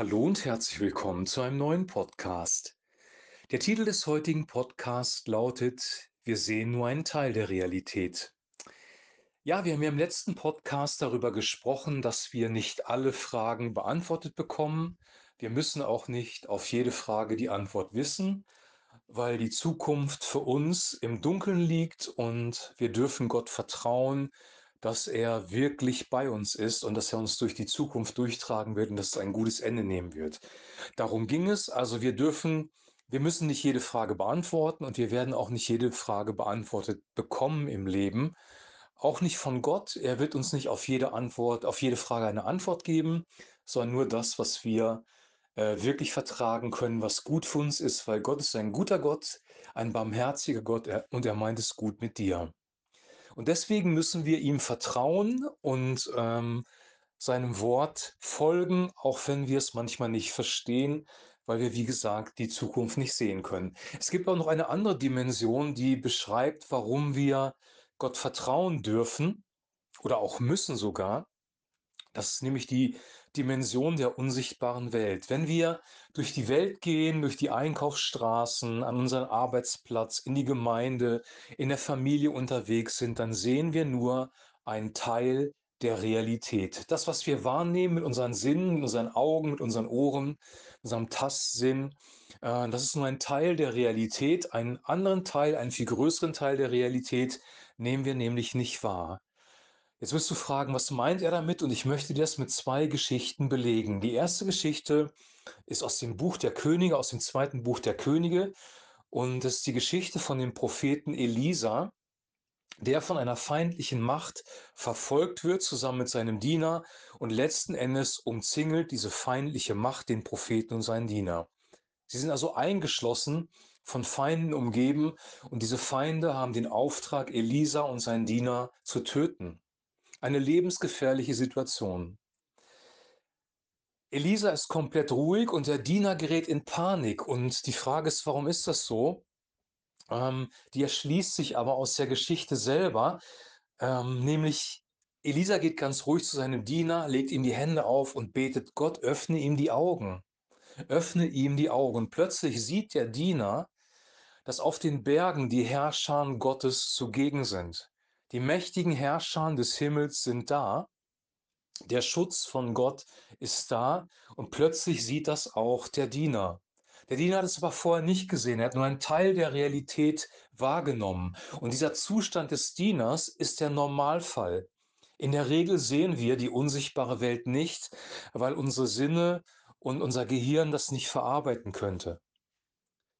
Hallo und herzlich willkommen zu einem neuen Podcast. Der Titel des heutigen Podcasts lautet Wir sehen nur einen Teil der Realität. Ja, wir haben ja im letzten Podcast darüber gesprochen, dass wir nicht alle Fragen beantwortet bekommen. Wir müssen auch nicht auf jede Frage die Antwort wissen, weil die Zukunft für uns im Dunkeln liegt und wir dürfen Gott vertrauen, dass er wirklich bei uns ist und dass er uns durch die Zukunft durchtragen wird und dass es ein gutes Ende nehmen wird. Darum ging es. Also wir dürfen, wir müssen nicht jede Frage beantworten und wir werden auch nicht jede Frage beantwortet bekommen im Leben. Auch nicht von Gott. Er wird uns nicht auf jede Antwort, auf jede Frage eine Antwort geben, sondern nur das, was wir äh, wirklich vertragen können, was gut für uns ist, weil Gott ist ein guter Gott, ein barmherziger Gott und er meint es gut mit dir. Und deswegen müssen wir ihm vertrauen und ähm, seinem Wort folgen, auch wenn wir es manchmal nicht verstehen, weil wir, wie gesagt, die Zukunft nicht sehen können. Es gibt auch noch eine andere Dimension, die beschreibt, warum wir Gott vertrauen dürfen oder auch müssen sogar. Das ist nämlich die Dimension der unsichtbaren Welt. Wenn wir durch die Welt gehen, durch die Einkaufsstraßen, an unseren Arbeitsplatz, in die Gemeinde, in der Familie unterwegs sind, dann sehen wir nur einen Teil der Realität. Das, was wir wahrnehmen mit unseren Sinnen, mit unseren Augen, mit unseren Ohren, unserem Tastsinn, äh, das ist nur ein Teil der Realität. Einen anderen Teil, einen viel größeren Teil der Realität nehmen wir nämlich nicht wahr. Jetzt wirst du fragen, was meint er damit? Und ich möchte dir das mit zwei Geschichten belegen. Die erste Geschichte ist aus dem Buch der Könige, aus dem zweiten Buch der Könige. Und es ist die Geschichte von dem Propheten Elisa, der von einer feindlichen Macht verfolgt wird, zusammen mit seinem Diener. Und letzten Endes umzingelt diese feindliche Macht den Propheten und seinen Diener. Sie sind also eingeschlossen, von Feinden umgeben. Und diese Feinde haben den Auftrag, Elisa und seinen Diener zu töten. Eine lebensgefährliche Situation. Elisa ist komplett ruhig und der Diener gerät in Panik. Und die Frage ist, warum ist das so? Ähm, die erschließt sich aber aus der Geschichte selber. Ähm, nämlich, Elisa geht ganz ruhig zu seinem Diener, legt ihm die Hände auf und betet, Gott, öffne ihm die Augen. Öffne ihm die Augen. Plötzlich sieht der Diener, dass auf den Bergen die Herrscher Gottes zugegen sind. Die mächtigen Herrscher des Himmels sind da. Der Schutz von Gott ist da und plötzlich sieht das auch der Diener. Der Diener hat es aber vorher nicht gesehen. Er hat nur einen Teil der Realität wahrgenommen. Und dieser Zustand des Dieners ist der Normalfall. In der Regel sehen wir die unsichtbare Welt nicht, weil unsere Sinne und unser Gehirn das nicht verarbeiten könnte.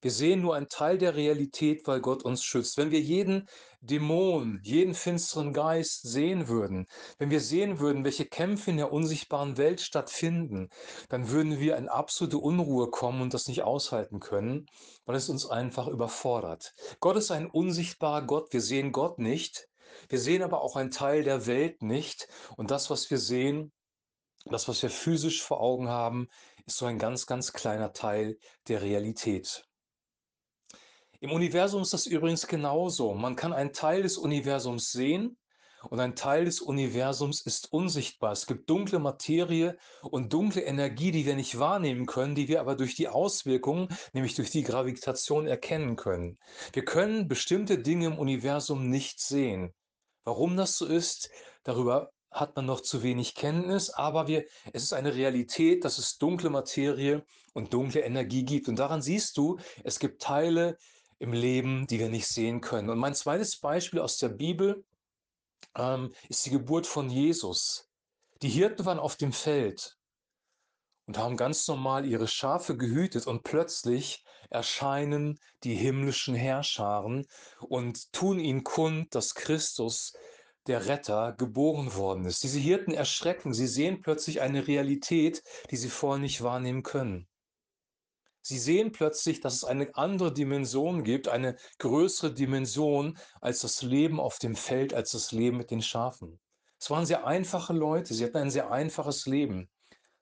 Wir sehen nur einen Teil der Realität, weil Gott uns schützt. Wenn wir jeden Dämon, jeden finsteren Geist sehen würden, wenn wir sehen würden, welche Kämpfe in der unsichtbaren Welt stattfinden, dann würden wir in absolute Unruhe kommen und das nicht aushalten können, weil es uns einfach überfordert. Gott ist ein unsichtbarer Gott. Wir sehen Gott nicht. Wir sehen aber auch einen Teil der Welt nicht. Und das, was wir sehen, das, was wir physisch vor Augen haben, ist so ein ganz, ganz kleiner Teil der Realität. Im Universum ist das übrigens genauso. Man kann einen Teil des Universums sehen und ein Teil des Universums ist unsichtbar. Es gibt dunkle Materie und dunkle Energie, die wir nicht wahrnehmen können, die wir aber durch die Auswirkungen, nämlich durch die Gravitation, erkennen können. Wir können bestimmte Dinge im Universum nicht sehen. Warum das so ist, darüber hat man noch zu wenig Kenntnis, aber wir, es ist eine Realität, dass es dunkle Materie und dunkle Energie gibt. Und daran siehst du, es gibt Teile, im Leben, die wir nicht sehen können. Und mein zweites Beispiel aus der Bibel ähm, ist die Geburt von Jesus. Die Hirten waren auf dem Feld und haben ganz normal ihre Schafe gehütet und plötzlich erscheinen die himmlischen Herrscharen und tun ihnen kund, dass Christus der Retter geboren worden ist. Diese Hirten erschrecken, sie sehen plötzlich eine Realität, die sie vorher nicht wahrnehmen können. Sie sehen plötzlich, dass es eine andere Dimension gibt, eine größere Dimension als das Leben auf dem Feld, als das Leben mit den Schafen. Es waren sehr einfache Leute, sie hatten ein sehr einfaches Leben.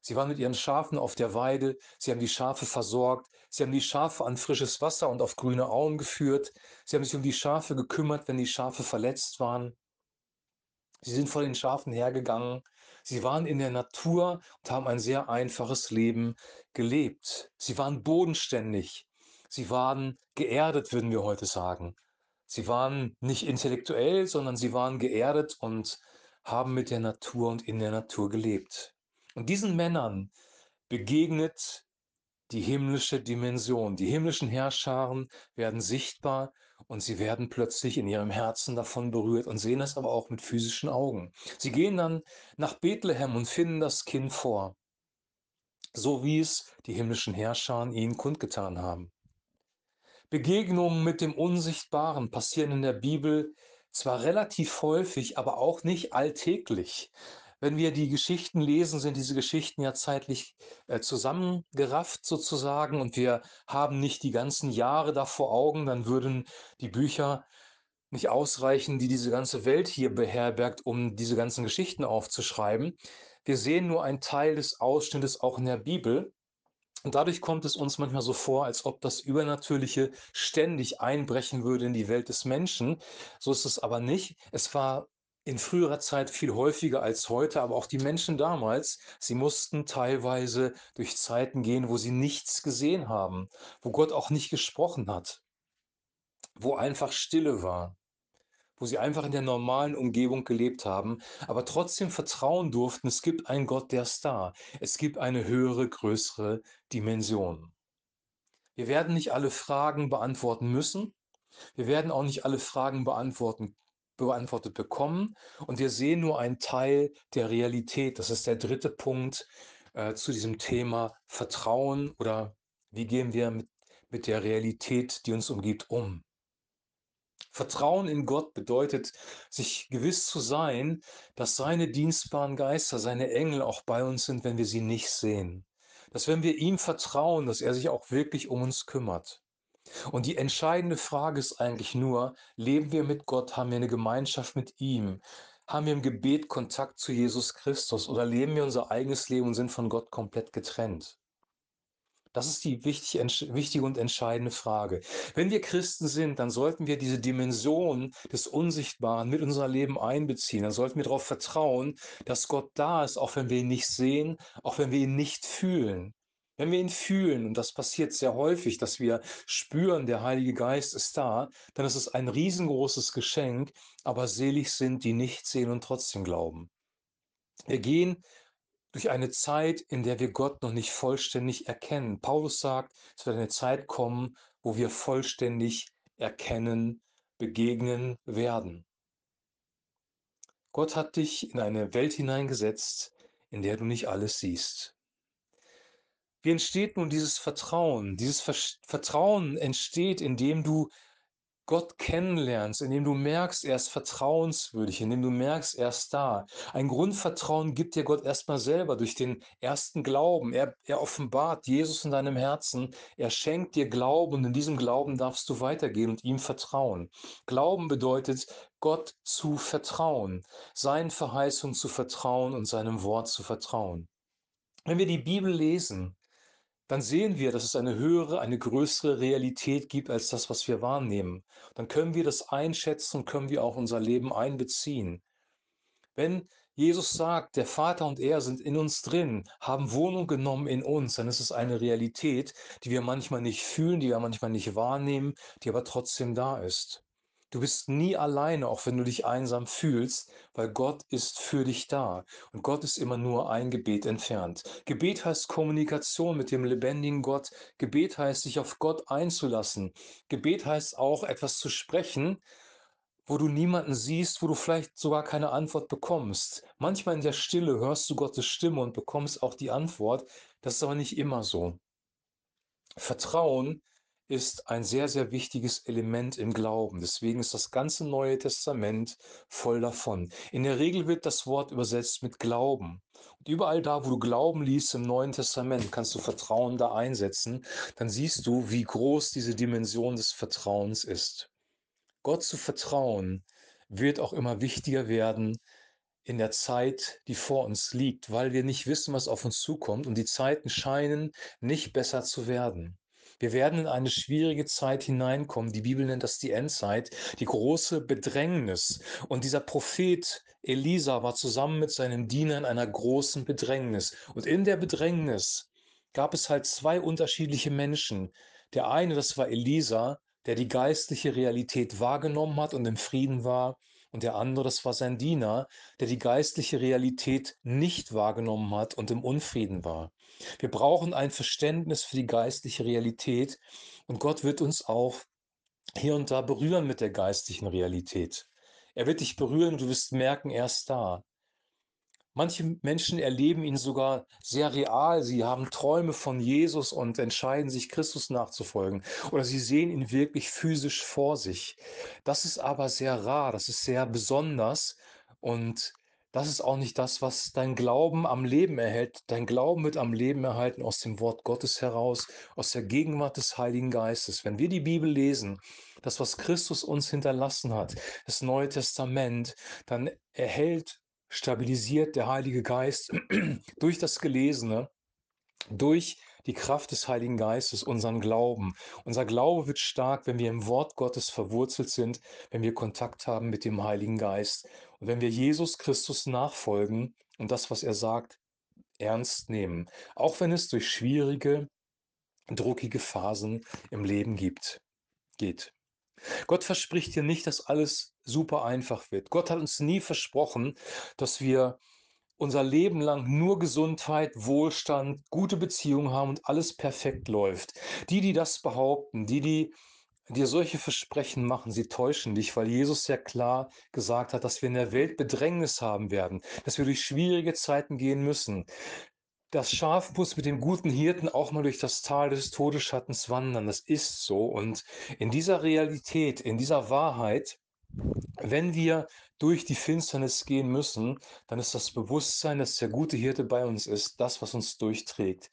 Sie waren mit ihren Schafen auf der Weide, sie haben die Schafe versorgt, sie haben die Schafe an frisches Wasser und auf grüne Auen geführt, sie haben sich um die Schafe gekümmert, wenn die Schafe verletzt waren. Sie sind vor den Schafen hergegangen, Sie waren in der Natur und haben ein sehr einfaches Leben gelebt. Sie waren bodenständig. Sie waren geerdet, würden wir heute sagen. Sie waren nicht intellektuell, sondern sie waren geerdet und haben mit der Natur und in der Natur gelebt. Und diesen Männern begegnet die himmlische Dimension. Die himmlischen Herrscharen werden sichtbar und sie werden plötzlich in ihrem Herzen davon berührt und sehen es aber auch mit physischen Augen. Sie gehen dann nach Bethlehem und finden das Kind vor, so wie es die himmlischen Herrscharen ihnen kundgetan haben. Begegnungen mit dem Unsichtbaren passieren in der Bibel zwar relativ häufig, aber auch nicht alltäglich. Wenn wir die Geschichten lesen, sind diese Geschichten ja zeitlich äh, zusammengerafft sozusagen und wir haben nicht die ganzen Jahre da vor Augen, dann würden die Bücher nicht ausreichen, die diese ganze Welt hier beherbergt, um diese ganzen Geschichten aufzuschreiben. Wir sehen nur einen Teil des Ausschnittes auch in der Bibel und dadurch kommt es uns manchmal so vor, als ob das Übernatürliche ständig einbrechen würde in die Welt des Menschen. So ist es aber nicht. Es war in früherer Zeit viel häufiger als heute, aber auch die Menschen damals, sie mussten teilweise durch Zeiten gehen, wo sie nichts gesehen haben, wo Gott auch nicht gesprochen hat, wo einfach Stille war wo sie einfach in der normalen Umgebung gelebt haben, aber trotzdem vertrauen durften, es gibt einen Gott, der ist da. Es gibt eine höhere, größere Dimension. Wir werden nicht alle Fragen beantworten müssen. Wir werden auch nicht alle Fragen beantworten, beantwortet bekommen. Und wir sehen nur einen Teil der Realität. Das ist der dritte Punkt äh, zu diesem Thema Vertrauen oder wie gehen wir mit, mit der Realität, die uns umgibt, um. Vertrauen in Gott bedeutet, sich gewiss zu sein, dass seine dienstbaren Geister, seine Engel auch bei uns sind, wenn wir sie nicht sehen. Dass wenn wir ihm vertrauen, dass er sich auch wirklich um uns kümmert. Und die entscheidende Frage ist eigentlich nur, leben wir mit Gott, haben wir eine Gemeinschaft mit ihm, haben wir im Gebet Kontakt zu Jesus Christus oder leben wir unser eigenes Leben und sind von Gott komplett getrennt? Das ist die wichtig, wichtige und entscheidende Frage. Wenn wir Christen sind, dann sollten wir diese Dimension des Unsichtbaren mit unser Leben einbeziehen. Dann sollten wir darauf vertrauen, dass Gott da ist, auch wenn wir ihn nicht sehen, auch wenn wir ihn nicht fühlen. Wenn wir ihn fühlen, und das passiert sehr häufig, dass wir spüren, der Heilige Geist ist da, dann ist es ein riesengroßes Geschenk, aber selig sind, die nicht sehen und trotzdem glauben. Wir gehen durch eine Zeit, in der wir Gott noch nicht vollständig erkennen. Paulus sagt, es wird eine Zeit kommen, wo wir vollständig erkennen, begegnen werden. Gott hat dich in eine Welt hineingesetzt, in der du nicht alles siehst. Wie entsteht nun dieses Vertrauen? Dieses Vertrauen entsteht, indem du Gott kennenlernst, indem du merkst, er ist vertrauenswürdig, indem du merkst, er ist da. Ein Grundvertrauen gibt dir Gott erstmal selber durch den ersten Glauben. Er, er offenbart Jesus in deinem Herzen. Er schenkt dir Glauben und in diesem Glauben darfst du weitergehen und ihm vertrauen. Glauben bedeutet, Gott zu vertrauen, seinen Verheißungen zu vertrauen und seinem Wort zu vertrauen. Wenn wir die Bibel lesen, dann sehen wir, dass es eine höhere, eine größere Realität gibt als das, was wir wahrnehmen. Dann können wir das einschätzen und können wir auch unser Leben einbeziehen. Wenn Jesus sagt, der Vater und er sind in uns drin, haben Wohnung genommen in uns, dann ist es eine Realität, die wir manchmal nicht fühlen, die wir manchmal nicht wahrnehmen, die aber trotzdem da ist. Du bist nie alleine, auch wenn du dich einsam fühlst, weil Gott ist für dich da und Gott ist immer nur ein Gebet entfernt. Gebet heißt Kommunikation mit dem lebendigen Gott. Gebet heißt, sich auf Gott einzulassen. Gebet heißt auch, etwas zu sprechen, wo du niemanden siehst, wo du vielleicht sogar keine Antwort bekommst. Manchmal in der Stille hörst du Gottes Stimme und bekommst auch die Antwort. Das ist aber nicht immer so. Vertrauen ist ein sehr, sehr wichtiges Element im Glauben. Deswegen ist das ganze Neue Testament voll davon. In der Regel wird das Wort übersetzt mit Glauben. Und überall da, wo du Glauben liest im Neuen Testament, kannst du Vertrauen da einsetzen. Dann siehst du, wie groß diese Dimension des Vertrauens ist. Gott zu vertrauen wird auch immer wichtiger werden in der Zeit, die vor uns liegt, weil wir nicht wissen, was auf uns zukommt und die Zeiten scheinen nicht besser zu werden. Wir werden in eine schwierige Zeit hineinkommen. Die Bibel nennt das die Endzeit, die große Bedrängnis. Und dieser Prophet Elisa war zusammen mit seinen Dienern in einer großen Bedrängnis. Und in der Bedrängnis gab es halt zwei unterschiedliche Menschen. Der eine, das war Elisa, der die geistliche Realität wahrgenommen hat und im Frieden war. Und der andere, das war sein Diener, der die geistliche Realität nicht wahrgenommen hat und im Unfrieden war. Wir brauchen ein Verständnis für die geistliche Realität und Gott wird uns auch hier und da berühren mit der geistlichen Realität. Er wird dich berühren und du wirst merken, er ist da. Manche Menschen erleben ihn sogar sehr real. Sie haben Träume von Jesus und entscheiden sich, Christus nachzufolgen. Oder sie sehen ihn wirklich physisch vor sich. Das ist aber sehr rar, das ist sehr besonders und das ist auch nicht das, was dein Glauben am Leben erhält. Dein Glauben wird am Leben erhalten aus dem Wort Gottes heraus, aus der Gegenwart des Heiligen Geistes. Wenn wir die Bibel lesen, das, was Christus uns hinterlassen hat, das Neue Testament, dann erhält stabilisiert der Heilige Geist durch das Gelesene, durch die Kraft des Heiligen Geistes unseren Glauben. Unser Glaube wird stark, wenn wir im Wort Gottes verwurzelt sind, wenn wir Kontakt haben mit dem Heiligen Geist und wenn wir Jesus Christus nachfolgen und das, was er sagt, ernst nehmen, auch wenn es durch schwierige, druckige Phasen im Leben gibt, geht. Gott verspricht dir nicht, dass alles super einfach wird. Gott hat uns nie versprochen, dass wir unser Leben lang nur Gesundheit, Wohlstand, gute Beziehungen haben und alles perfekt läuft. Die, die das behaupten, die, die dir solche Versprechen machen, sie täuschen dich, weil Jesus sehr klar gesagt hat, dass wir in der Welt Bedrängnis haben werden, dass wir durch schwierige Zeiten gehen müssen. Das Schaf muss mit dem guten Hirten auch mal durch das Tal des Todesschattens wandern. Das ist so. Und in dieser Realität, in dieser Wahrheit, wenn wir durch die Finsternis gehen müssen, dann ist das Bewusstsein, dass der gute Hirte bei uns ist, das, was uns durchträgt.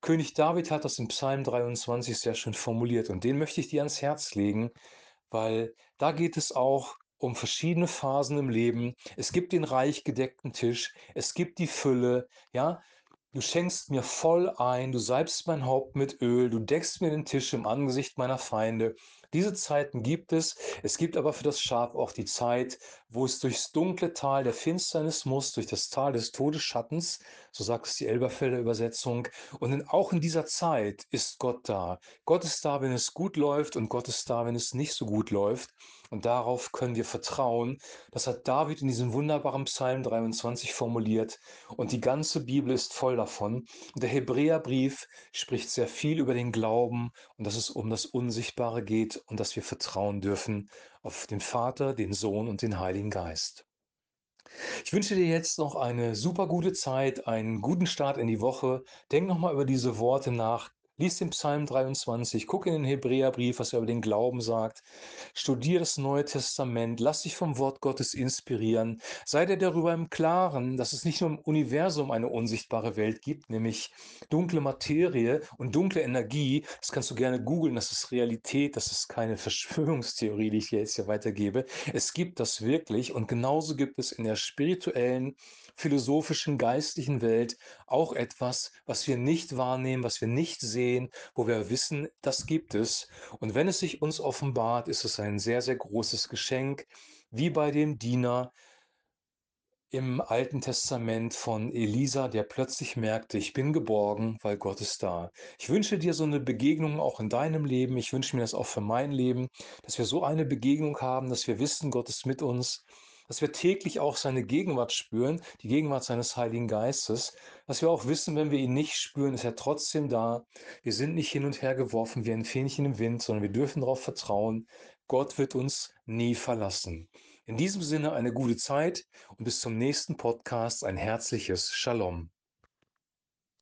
König David hat das in Psalm 23 sehr schön formuliert und den möchte ich dir ans Herz legen, weil da geht es auch um verschiedene Phasen im Leben. Es gibt den reich gedeckten Tisch, es gibt die Fülle, ja, Du schenkst mir voll ein, du salbst mein Haupt mit Öl, du deckst mir den Tisch im Angesicht meiner Feinde. Diese Zeiten gibt es. Es gibt aber für das Schaf auch die Zeit, wo es durchs dunkle Tal der Finsternis muss, durch das Tal des Todesschattens, so sagt es die Elberfelder Übersetzung. Und in, auch in dieser Zeit ist Gott da. Gott ist da, wenn es gut läuft und Gott ist da, wenn es nicht so gut läuft. Und darauf können wir vertrauen. Das hat David in diesem wunderbaren Psalm 23 formuliert. Und die ganze Bibel ist voll davon. Und der Hebräerbrief spricht sehr viel über den Glauben und dass es um das Unsichtbare geht und dass wir vertrauen dürfen auf den Vater, den Sohn und den Heiligen Geist. Ich wünsche dir jetzt noch eine super gute Zeit, einen guten Start in die Woche. Denk nochmal über diese Worte nach. Lies den Psalm 23, guck in den Hebräerbrief, was er über den Glauben sagt. Studier das Neue Testament, lass dich vom Wort Gottes inspirieren. Sei dir darüber im Klaren, dass es nicht nur im Universum eine unsichtbare Welt gibt, nämlich dunkle Materie und dunkle Energie. Das kannst du gerne googeln, das ist Realität, das ist keine Verschwörungstheorie, die ich jetzt hier weitergebe. Es gibt das wirklich und genauso gibt es in der spirituellen, philosophischen, geistlichen Welt auch etwas, was wir nicht wahrnehmen, was wir nicht sehen wo wir wissen, das gibt es. Und wenn es sich uns offenbart, ist es ein sehr, sehr großes Geschenk, wie bei dem Diener im Alten Testament von Elisa, der plötzlich merkte, ich bin geborgen, weil Gott ist da. Ich wünsche dir so eine Begegnung auch in deinem Leben. Ich wünsche mir das auch für mein Leben, dass wir so eine Begegnung haben, dass wir wissen, Gott ist mit uns, dass wir täglich auch seine Gegenwart spüren, die Gegenwart seines Heiligen Geistes, dass wir auch wissen, wenn wir ihn nicht spüren, ist er trotzdem da. Wir sind nicht hin und her geworfen wie ein Fähnchen im Wind, sondern wir dürfen darauf vertrauen, Gott wird uns nie verlassen. In diesem Sinne eine gute Zeit und bis zum nächsten Podcast ein herzliches Shalom.